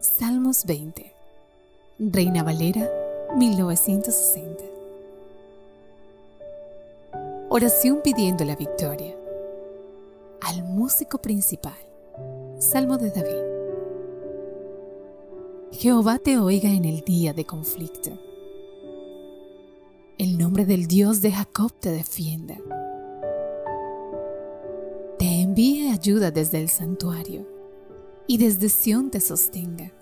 Salmos 20. Reina Valera, 1960. Oración pidiendo la victoria. Al músico principal. Salmo de David. Jehová te oiga en el día de conflicto. El nombre del Dios de Jacob te defienda. Envíe ayuda desde el santuario y desde Sión te sostenga.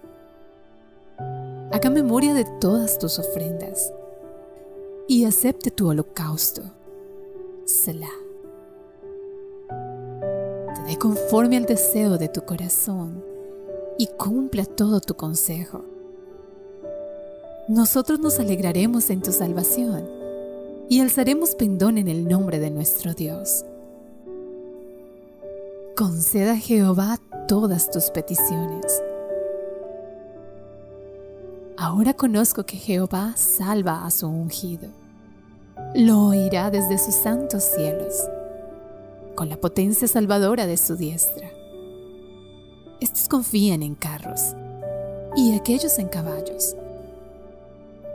Haga memoria de todas tus ofrendas y acepte tu holocausto. Selah. Te dé conforme al deseo de tu corazón y cumpla todo tu consejo. Nosotros nos alegraremos en tu salvación y alzaremos pendón en el nombre de nuestro Dios. Conceda a Jehová todas tus peticiones. Ahora conozco que Jehová salva a su ungido. Lo oirá desde sus santos cielos, con la potencia salvadora de su diestra. Estos confían en carros y aquellos en caballos.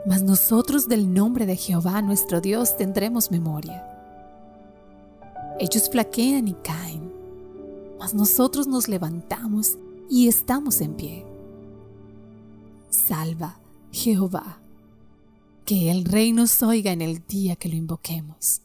Mas nosotros del nombre de Jehová nuestro Dios tendremos memoria. Ellos flaquean y caen mas nosotros nos levantamos y estamos en pie. Salva, Jehová, que el Rey nos oiga en el día que lo invoquemos.